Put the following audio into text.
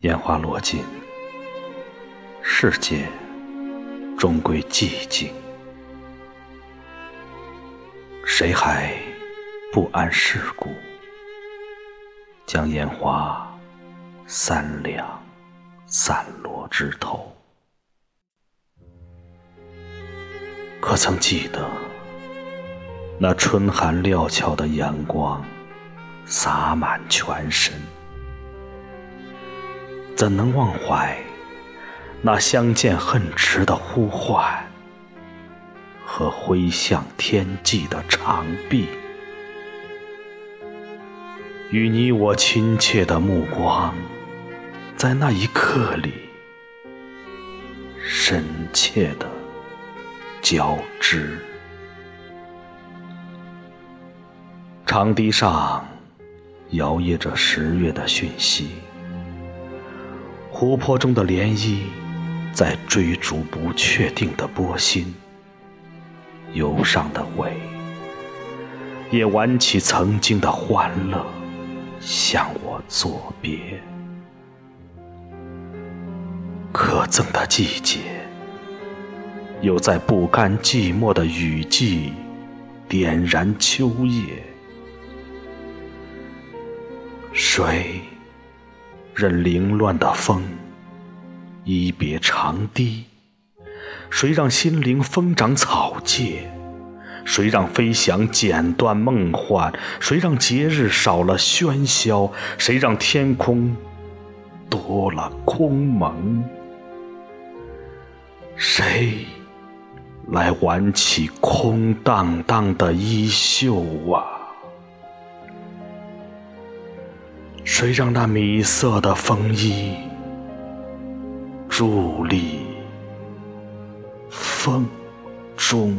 烟花落尽，世界终归寂静。谁还不谙世故，将烟花三两散落枝头？可曾记得那春寒料峭的阳光洒满全身？怎能忘怀那相见恨迟的呼唤和挥向天际的长臂？与你我亲切的目光，在那一刻里深切的交织。长堤上摇曳着十月的讯息。湖泊中的涟漪，在追逐不确定的波心。忧伤的尾，也挽起曾经的欢乐，向我作别。可憎的季节，又在不甘寂寞的雨季，点燃秋叶。谁？任凌乱的风一别长堤，谁让心灵疯长草芥？谁让飞翔剪断梦幻？谁让节日少了喧嚣？谁让天空多了空蒙？谁来挽起空荡荡的衣袖啊？谁让那米色的风衣伫立风中？